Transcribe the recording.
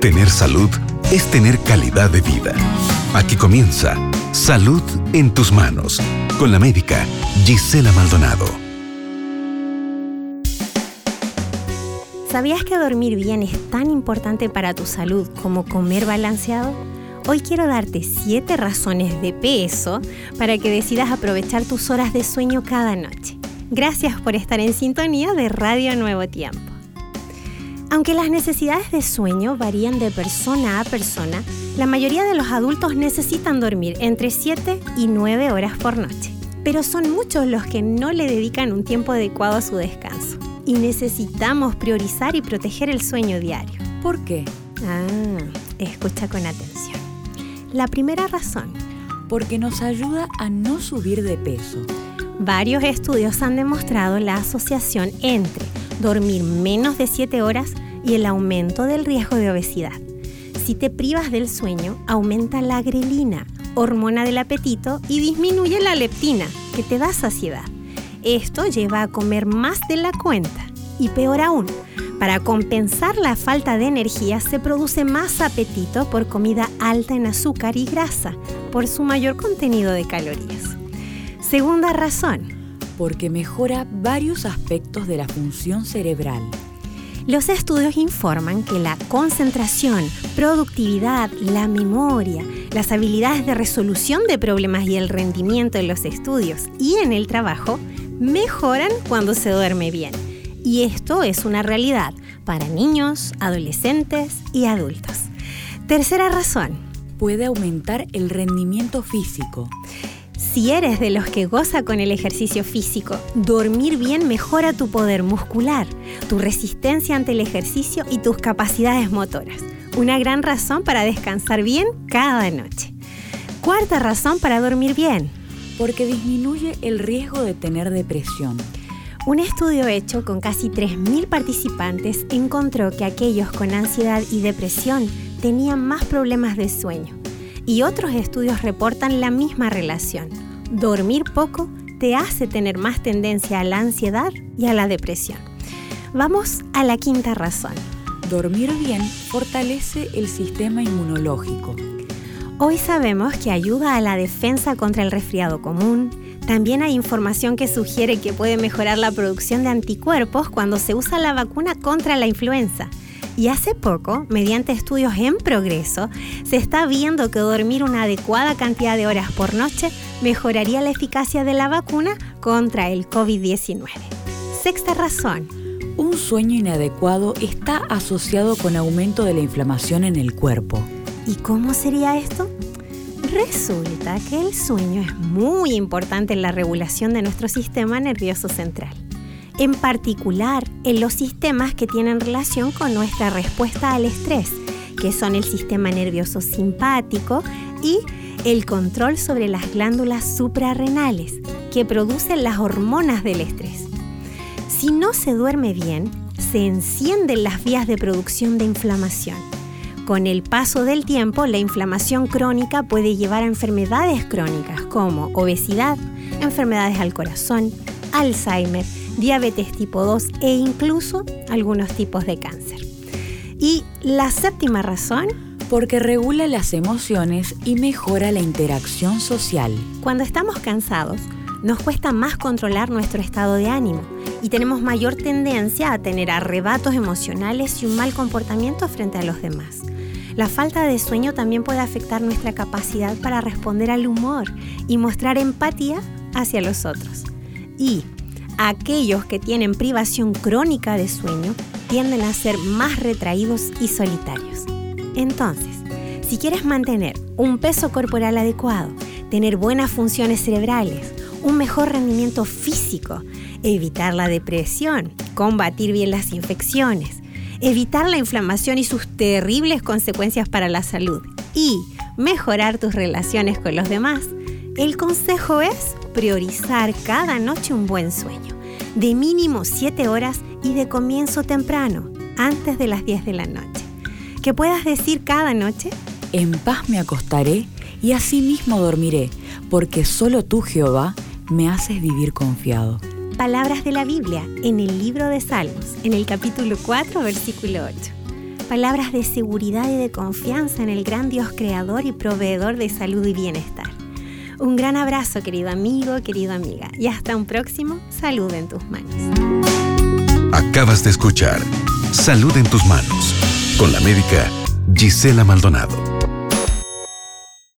Tener salud es tener calidad de vida. Aquí comienza Salud en tus manos con la médica Gisela Maldonado. ¿Sabías que dormir bien es tan importante para tu salud como comer balanceado? Hoy quiero darte 7 razones de peso para que decidas aprovechar tus horas de sueño cada noche. Gracias por estar en sintonía de Radio Nuevo Tiempo. Aunque las necesidades de sueño varían de persona a persona, la mayoría de los adultos necesitan dormir entre 7 y 9 horas por noche. Pero son muchos los que no le dedican un tiempo adecuado a su descanso. Y necesitamos priorizar y proteger el sueño diario. ¿Por qué? Ah, escucha con atención. La primera razón. Porque nos ayuda a no subir de peso. Varios estudios han demostrado la asociación entre dormir menos de 7 horas y el aumento del riesgo de obesidad. Si te privas del sueño, aumenta la grelina, hormona del apetito, y disminuye la leptina, que te da saciedad. Esto lleva a comer más de la cuenta. Y peor aún, para compensar la falta de energía se produce más apetito por comida alta en azúcar y grasa, por su mayor contenido de calorías. Segunda razón, porque mejora varios aspectos de la función cerebral. Los estudios informan que la concentración, productividad, la memoria, las habilidades de resolución de problemas y el rendimiento en los estudios y en el trabajo mejoran cuando se duerme bien. Y esto es una realidad para niños, adolescentes y adultos. Tercera razón. Puede aumentar el rendimiento físico. Si eres de los que goza con el ejercicio físico, dormir bien mejora tu poder muscular, tu resistencia ante el ejercicio y tus capacidades motoras. Una gran razón para descansar bien cada noche. Cuarta razón para dormir bien. Porque disminuye el riesgo de tener depresión. Un estudio hecho con casi 3.000 participantes encontró que aquellos con ansiedad y depresión tenían más problemas de sueño. Y otros estudios reportan la misma relación dormir poco te hace tener más tendencia a la ansiedad y a la depresión. Vamos a la quinta razón. Dormir bien fortalece el sistema inmunológico. Hoy sabemos que ayuda a la defensa contra el resfriado común. También hay información que sugiere que puede mejorar la producción de anticuerpos cuando se usa la vacuna contra la influenza. Y hace poco, mediante estudios en progreso, se está viendo que dormir una adecuada cantidad de horas por noche mejoraría la eficacia de la vacuna contra el COVID-19. Sexta razón. Un sueño inadecuado está asociado con aumento de la inflamación en el cuerpo. ¿Y cómo sería esto? Resulta que el sueño es muy importante en la regulación de nuestro sistema nervioso central en particular en los sistemas que tienen relación con nuestra respuesta al estrés, que son el sistema nervioso simpático y el control sobre las glándulas suprarrenales, que producen las hormonas del estrés. Si no se duerme bien, se encienden las vías de producción de inflamación. Con el paso del tiempo, la inflamación crónica puede llevar a enfermedades crónicas como obesidad, enfermedades al corazón, Alzheimer, diabetes tipo 2 e incluso algunos tipos de cáncer. Y la séptima razón porque regula las emociones y mejora la interacción social. Cuando estamos cansados, nos cuesta más controlar nuestro estado de ánimo y tenemos mayor tendencia a tener arrebatos emocionales y un mal comportamiento frente a los demás. La falta de sueño también puede afectar nuestra capacidad para responder al humor y mostrar empatía hacia los otros. Y aquellos que tienen privación crónica de sueño tienden a ser más retraídos y solitarios. Entonces, si quieres mantener un peso corporal adecuado, tener buenas funciones cerebrales, un mejor rendimiento físico, evitar la depresión, combatir bien las infecciones, evitar la inflamación y sus terribles consecuencias para la salud y mejorar tus relaciones con los demás, el consejo es priorizar cada noche un buen sueño, de mínimo 7 horas y de comienzo temprano, antes de las 10 de la noche. Que puedas decir cada noche, en paz me acostaré y así mismo dormiré, porque solo tú, Jehová, me haces vivir confiado. Palabras de la Biblia en el libro de Salmos, en el capítulo 4, versículo 8. palabras de seguridad y de confianza en el gran Dios creador y proveedor de salud y bienestar. Un gran abrazo, querido amigo, querida amiga, y hasta un próximo Salud en tus manos. Acabas de escuchar Salud en tus manos con la médica Gisela Maldonado.